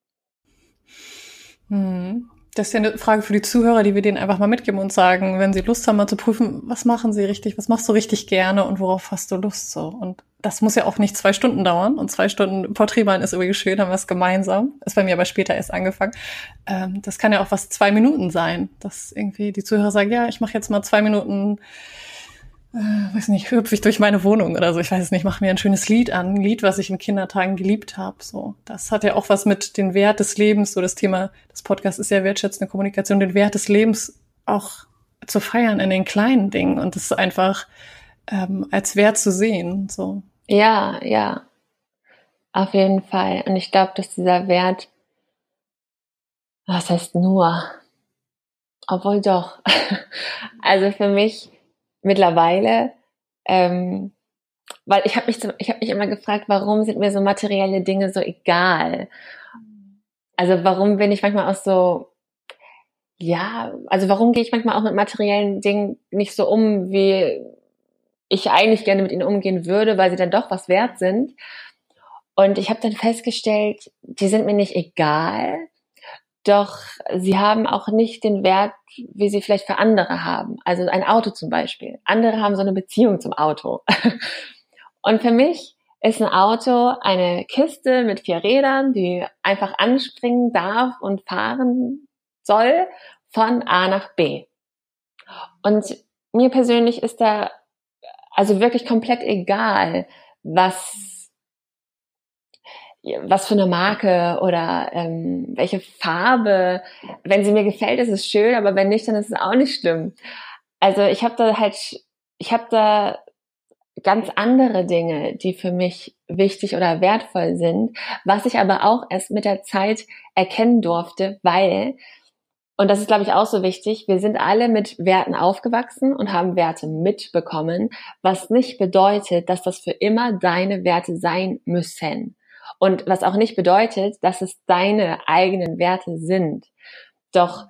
Hm. Das ist ja eine Frage für die Zuhörer, die wir denen einfach mal mitgeben und sagen, wenn sie Lust haben, mal zu prüfen, was machen sie richtig, was machst du richtig gerne und worauf hast du Lust so. Und das muss ja auch nicht zwei Stunden dauern. Und zwei Stunden Porträtmalen ist übrigens schön, haben wir es gemeinsam. Ist bei mir aber später erst angefangen. Ähm, das kann ja auch was zwei Minuten sein, dass irgendwie die Zuhörer sagen, ja, ich mache jetzt mal zwei Minuten äh, weiß nicht, hüpfe ich durch meine Wohnung oder so. Ich weiß es nicht, mach mir ein schönes Lied an, ein Lied, was ich in Kindertagen geliebt habe. So, das hat ja auch was mit dem Wert des Lebens. So das Thema des Podcasts ist ja wertschätzende Kommunikation, den Wert des Lebens auch zu feiern in den kleinen Dingen und das einfach ähm, als Wert zu sehen. So. Ja, ja, auf jeden Fall. Und ich glaube, dass dieser Wert, was heißt nur, obwohl doch, also für mich mittlerweile, ähm, weil ich habe mich, ich habe mich immer gefragt, warum sind mir so materielle Dinge so egal? Also warum bin ich manchmal auch so, ja, also warum gehe ich manchmal auch mit materiellen Dingen nicht so um, wie ich eigentlich gerne mit ihnen umgehen würde, weil sie dann doch was wert sind. Und ich habe dann festgestellt, die sind mir nicht egal, doch sie haben auch nicht den Wert, wie sie vielleicht für andere haben. Also ein Auto zum Beispiel. Andere haben so eine Beziehung zum Auto. Und für mich ist ein Auto eine Kiste mit vier Rädern, die einfach anspringen darf und fahren soll von A nach B. Und mir persönlich ist da also wirklich komplett egal, was was für eine Marke oder ähm, welche Farbe. Wenn sie mir gefällt, ist es schön, aber wenn nicht, dann ist es auch nicht schlimm. Also ich habe da halt, ich habe da ganz andere Dinge, die für mich wichtig oder wertvoll sind, was ich aber auch erst mit der Zeit erkennen durfte, weil, und das ist, glaube ich, auch so wichtig, wir sind alle mit Werten aufgewachsen und haben Werte mitbekommen, was nicht bedeutet, dass das für immer deine Werte sein müssen. Und was auch nicht bedeutet, dass es deine eigenen Werte sind. Doch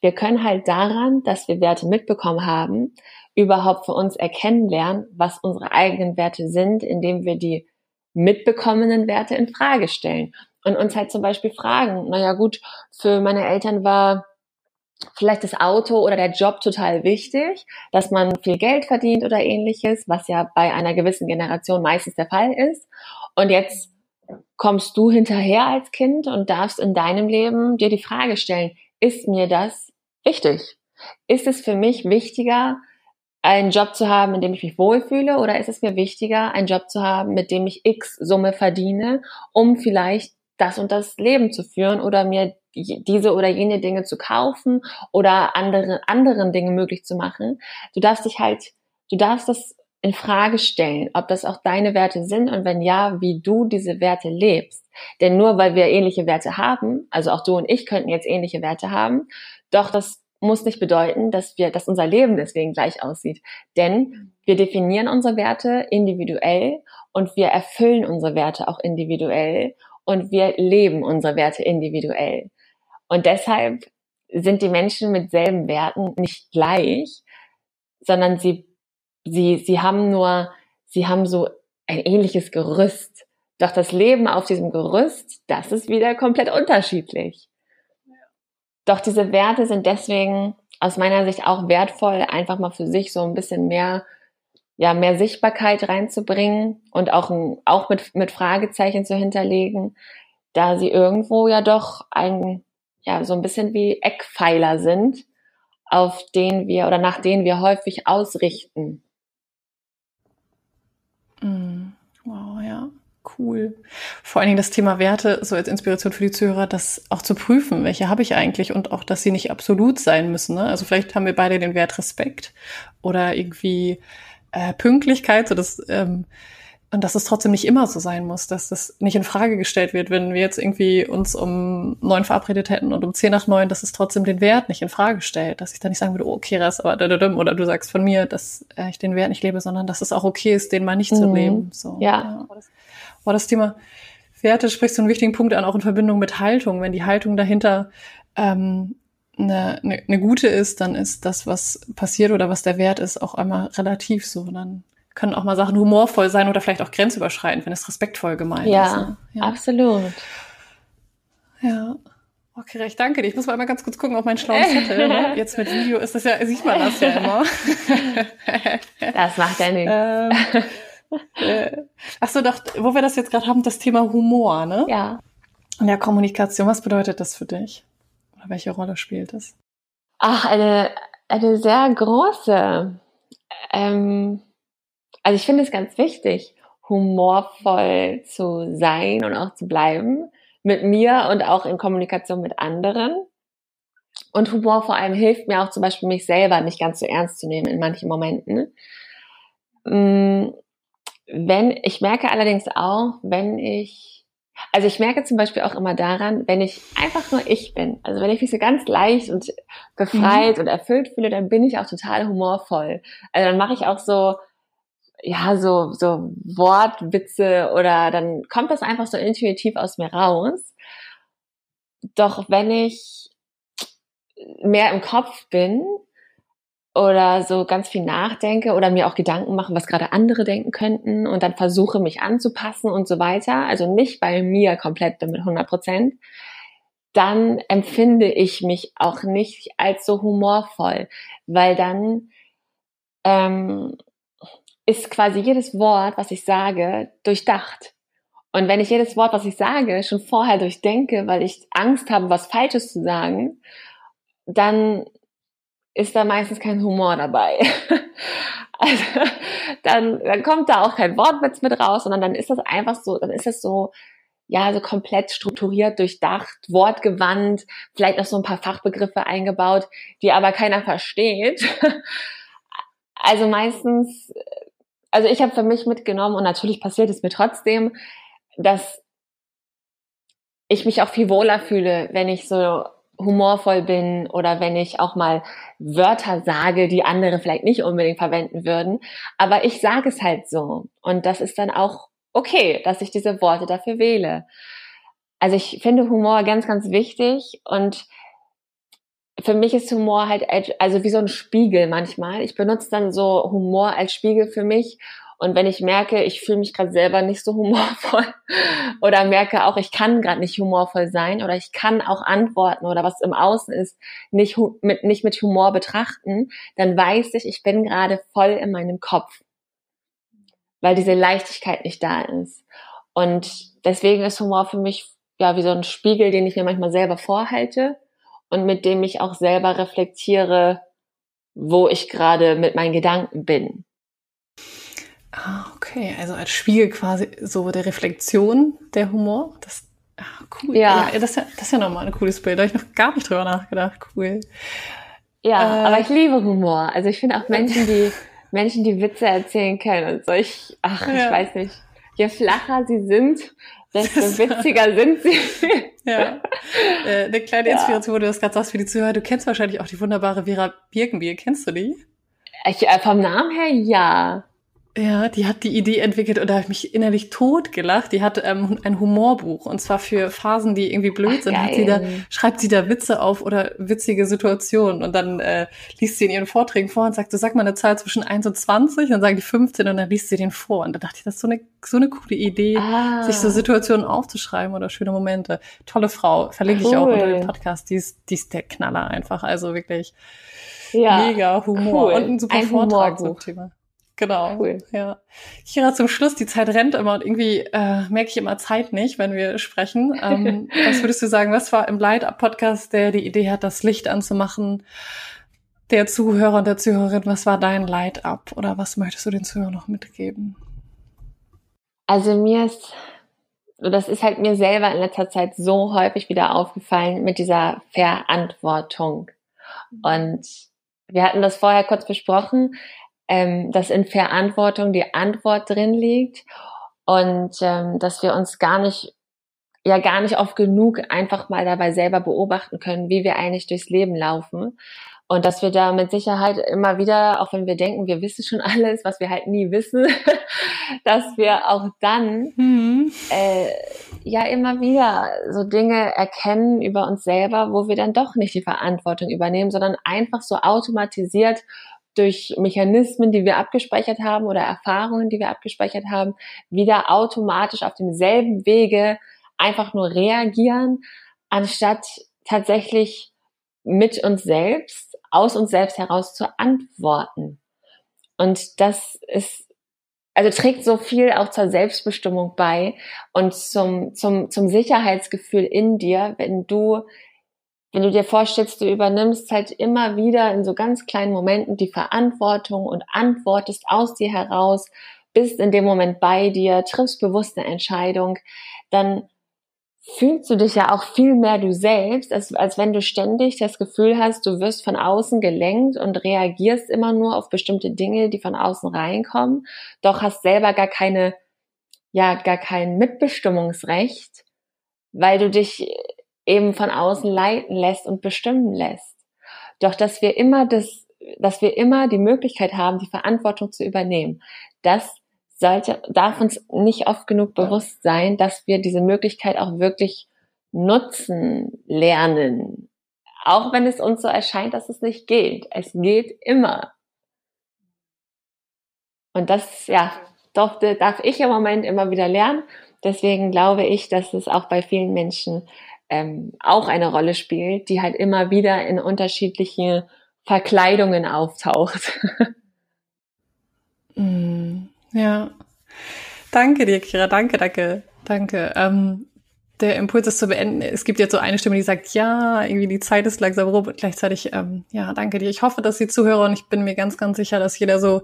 wir können halt daran, dass wir Werte mitbekommen haben, überhaupt für uns erkennen lernen, was unsere eigenen Werte sind, indem wir die mitbekommenen Werte in Frage stellen und uns halt zum Beispiel fragen, naja gut, für meine Eltern war vielleicht das Auto oder der Job total wichtig, dass man viel Geld verdient oder ähnliches, was ja bei einer gewissen Generation meistens der Fall ist. Und jetzt kommst du hinterher als Kind und darfst in deinem Leben dir die Frage stellen, ist mir das wichtig? Ist es für mich wichtiger, einen Job zu haben, in dem ich mich wohlfühle, oder ist es mir wichtiger, einen Job zu haben, mit dem ich X Summe verdiene, um vielleicht das und das Leben zu führen oder mir diese oder jene Dinge zu kaufen oder andere, anderen Dinge möglich zu machen. Du darfst dich halt, du darfst das in Frage stellen, ob das auch deine Werte sind und wenn ja, wie du diese Werte lebst. Denn nur weil wir ähnliche Werte haben, also auch du und ich könnten jetzt ähnliche Werte haben, doch das muss nicht bedeuten, dass wir, dass unser Leben deswegen gleich aussieht. Denn wir definieren unsere Werte individuell und wir erfüllen unsere Werte auch individuell und wir leben unsere Werte individuell. Und deshalb sind die Menschen mit selben Werten nicht gleich, sondern sie Sie, sie haben nur, sie haben so ein ähnliches Gerüst. Doch das Leben auf diesem Gerüst, das ist wieder komplett unterschiedlich. Doch diese Werte sind deswegen aus meiner Sicht auch wertvoll, einfach mal für sich so ein bisschen mehr, ja, mehr Sichtbarkeit reinzubringen und auch, auch mit, mit Fragezeichen zu hinterlegen, da sie irgendwo ja doch ein, ja, so ein bisschen wie Eckpfeiler sind, auf denen wir oder nach denen wir häufig ausrichten. Mm, wow, ja. Cool. Vor allen Dingen das Thema Werte, so als Inspiration für die Zuhörer, das auch zu prüfen, welche habe ich eigentlich und auch, dass sie nicht absolut sein müssen. Ne? Also vielleicht haben wir beide den Wert Respekt oder irgendwie äh, Pünktlichkeit, so das ähm, und dass es trotzdem nicht immer so sein muss, dass das nicht in Frage gestellt wird, wenn wir jetzt irgendwie uns um neun verabredet hätten und um zehn nach neun, dass es trotzdem den Wert nicht in Frage stellt, dass ich dann nicht sagen würde, oh, okay, das aber oder du sagst von mir, dass äh, ich den Wert nicht lebe, sondern dass es auch okay ist, den mal nicht mhm. zu leben. So, ja. ja. War das Thema Werte sprichst du einen wichtigen Punkt an, auch in Verbindung mit Haltung. Wenn die Haltung dahinter ähm, eine, eine, eine gute ist, dann ist das, was passiert oder was der Wert ist, auch einmal relativ so. Dann können auch mal Sachen humorvoll sein oder vielleicht auch grenzüberschreitend, wenn es respektvoll gemeint ja, ist. Ne? Ja, absolut. Ja. Okay, recht, danke dir. Ich muss mal einmal ganz kurz gucken auf meinen schlauen Zettel. Ne? Jetzt mit Video ist das ja, sieht man das ja immer. Das macht ja nichts. Ähm, äh, ach so, doch, wo wir das jetzt gerade haben, das Thema Humor, ne? Ja. In der Kommunikation, was bedeutet das für dich? Oder welche Rolle spielt es? Ach, eine, eine sehr große Ähm, also ich finde es ganz wichtig, humorvoll zu sein und auch zu bleiben mit mir und auch in Kommunikation mit anderen. Und Humor vor allem hilft mir auch zum Beispiel mich selber nicht ganz so ernst zu nehmen in manchen Momenten. Wenn, ich merke allerdings auch, wenn ich, also ich merke zum Beispiel auch immer daran, wenn ich einfach nur ich bin, also wenn ich mich so ganz leicht und befreit mhm. und erfüllt fühle, dann bin ich auch total humorvoll. Also dann mache ich auch so, ja, so, so Wortwitze oder dann kommt das einfach so intuitiv aus mir raus. Doch wenn ich mehr im Kopf bin oder so ganz viel nachdenke oder mir auch Gedanken mache, was gerade andere denken könnten und dann versuche mich anzupassen und so weiter, also nicht bei mir komplett mit 100 Prozent, dann empfinde ich mich auch nicht als so humorvoll, weil dann ähm, ist quasi jedes Wort, was ich sage, durchdacht. Und wenn ich jedes Wort, was ich sage, schon vorher durchdenke, weil ich Angst habe, was Falsches zu sagen, dann ist da meistens kein Humor dabei. also, dann, dann kommt da auch kein Wortwitz mit raus, sondern dann ist das einfach so, dann ist das so, ja, so komplett strukturiert, durchdacht, wortgewandt, vielleicht noch so ein paar Fachbegriffe eingebaut, die aber keiner versteht. also meistens also ich habe für mich mitgenommen und natürlich passiert es mir trotzdem, dass ich mich auch viel wohler fühle, wenn ich so humorvoll bin oder wenn ich auch mal Wörter sage, die andere vielleicht nicht unbedingt verwenden würden. Aber ich sage es halt so. Und das ist dann auch okay, dass ich diese Worte dafür wähle. Also ich finde Humor ganz, ganz wichtig und für mich ist Humor halt also wie so ein Spiegel manchmal. Ich benutze dann so Humor als Spiegel für mich. Und wenn ich merke, ich fühle mich gerade selber nicht so humorvoll oder merke auch, ich kann gerade nicht humorvoll sein oder ich kann auch antworten oder was im Außen ist, nicht mit, nicht mit Humor betrachten, dann weiß ich, ich bin gerade voll in meinem Kopf, weil diese Leichtigkeit nicht da ist. Und deswegen ist Humor für mich ja wie so ein Spiegel, den ich mir manchmal selber vorhalte und mit dem ich auch selber reflektiere, wo ich gerade mit meinen Gedanken bin. Ah, okay. Also als Spiegel quasi so der Reflexion der Humor. Das, ah, cool. Ja. ja das, ist ja, das ist ja nochmal ein cooles Bild. Da habe ich noch gar nicht drüber nachgedacht. Cool. Ja, äh, aber ich liebe Humor. Also ich finde auch Menschen, die Menschen, die Witze erzählen können und so. Ich, ach, ja. ich weiß nicht. Je flacher sie sind, desto witziger sind sie. ja. Äh, eine kleine Inspiration, ja. du das gerade sagst für die Zuhörer. Du kennst wahrscheinlich auch die wunderbare Vera Birkenbier. Kennst du die? Ich, äh, vom Namen her ja. Ja, die hat die Idee entwickelt und da habe ich mich innerlich tot gelacht. Die hat ähm, ein Humorbuch und zwar für Phasen, die irgendwie blöd Ach, sind. Hat sie da, schreibt sie da Witze auf oder witzige Situationen und dann äh, liest sie in ihren Vorträgen vor und sagt, du sag mal eine Zahl zwischen 1 und 20, dann sagen die 15 und dann liest sie den vor. Und da dachte ich, das ist so eine, so eine coole Idee, ah. sich so Situationen aufzuschreiben oder schöne Momente. Tolle Frau, verlinke cool. ich auch unter dem Podcast. Die ist, die ist der Knaller einfach. Also wirklich ja. mega Humor cool. und ein super ein Vortrag zum Thema. Genau. Cool. Ja. Kira, zum Schluss, die Zeit rennt immer und irgendwie äh, merke ich immer Zeit nicht, wenn wir sprechen. Ähm, was würdest du sagen, was war im Light-Up-Podcast, der die Idee hat, das Licht anzumachen? Der Zuhörer und der Zuhörerin, was war dein Light-Up? Oder was möchtest du den Zuhörern noch mitgeben? Also mir ist, das ist halt mir selber in letzter Zeit so häufig wieder aufgefallen mit dieser Verantwortung. Und wir hatten das vorher kurz besprochen ähm, dass in Verantwortung die Antwort drin liegt und ähm, dass wir uns gar nicht ja gar nicht oft genug einfach mal dabei selber beobachten können, wie wir eigentlich durchs Leben laufen. Und dass wir da mit Sicherheit immer wieder, auch wenn wir denken, wir wissen schon alles, was wir halt nie wissen, dass wir auch dann mhm. äh, ja immer wieder so Dinge erkennen über uns selber, wo wir dann doch nicht die Verantwortung übernehmen, sondern einfach so automatisiert durch Mechanismen, die wir abgespeichert haben oder Erfahrungen, die wir abgespeichert haben, wieder automatisch auf demselben Wege einfach nur reagieren, anstatt tatsächlich mit uns selbst, aus uns selbst heraus zu antworten. Und das ist, also trägt so viel auch zur Selbstbestimmung bei und zum, zum, zum Sicherheitsgefühl in dir, wenn du wenn du dir vorstellst, du übernimmst halt immer wieder in so ganz kleinen Momenten die Verantwortung und antwortest aus dir heraus, bist in dem Moment bei dir, triffst bewusst eine Entscheidung, dann fühlst du dich ja auch viel mehr du selbst, als, als wenn du ständig das Gefühl hast, du wirst von außen gelenkt und reagierst immer nur auf bestimmte Dinge, die von außen reinkommen, doch hast selber gar keine, ja, gar kein Mitbestimmungsrecht, weil du dich eben von außen leiten lässt und bestimmen lässt. Doch dass wir immer das, dass wir immer die Möglichkeit haben, die Verantwortung zu übernehmen, das sollte, darf uns nicht oft genug bewusst sein, dass wir diese Möglichkeit auch wirklich nutzen, lernen. Auch wenn es uns so erscheint, dass es nicht geht. Es geht immer. Und das, ja, durfte, darf ich im Moment immer wieder lernen. Deswegen glaube ich, dass es auch bei vielen Menschen ähm, auch eine Rolle spielt, die halt immer wieder in unterschiedliche Verkleidungen auftaucht. mm. Ja. Danke dir, Kira. Danke, danke, danke. Ähm, der Impuls ist zu beenden. Es gibt jetzt so eine Stimme, die sagt, ja, irgendwie die Zeit ist langsam rum und gleichzeitig, ähm, ja, danke dir. Ich hoffe, dass die Zuhörer und ich bin mir ganz, ganz sicher, dass jeder so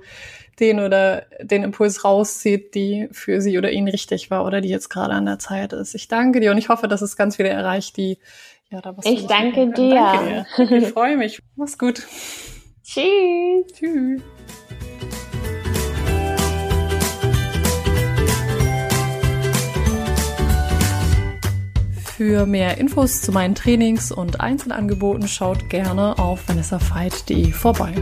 den oder den Impuls rauszieht, die für sie oder ihn richtig war oder die jetzt gerade an der Zeit ist. Ich danke dir und ich hoffe, dass es ganz viele erreicht, die ja da was Ich danke dir. danke dir. Ich freue mich. Mach's gut. Tschüss. Tschüss. Für mehr Infos zu meinen Trainings und Einzelangeboten schaut gerne auf vanessafeit.de vorbei.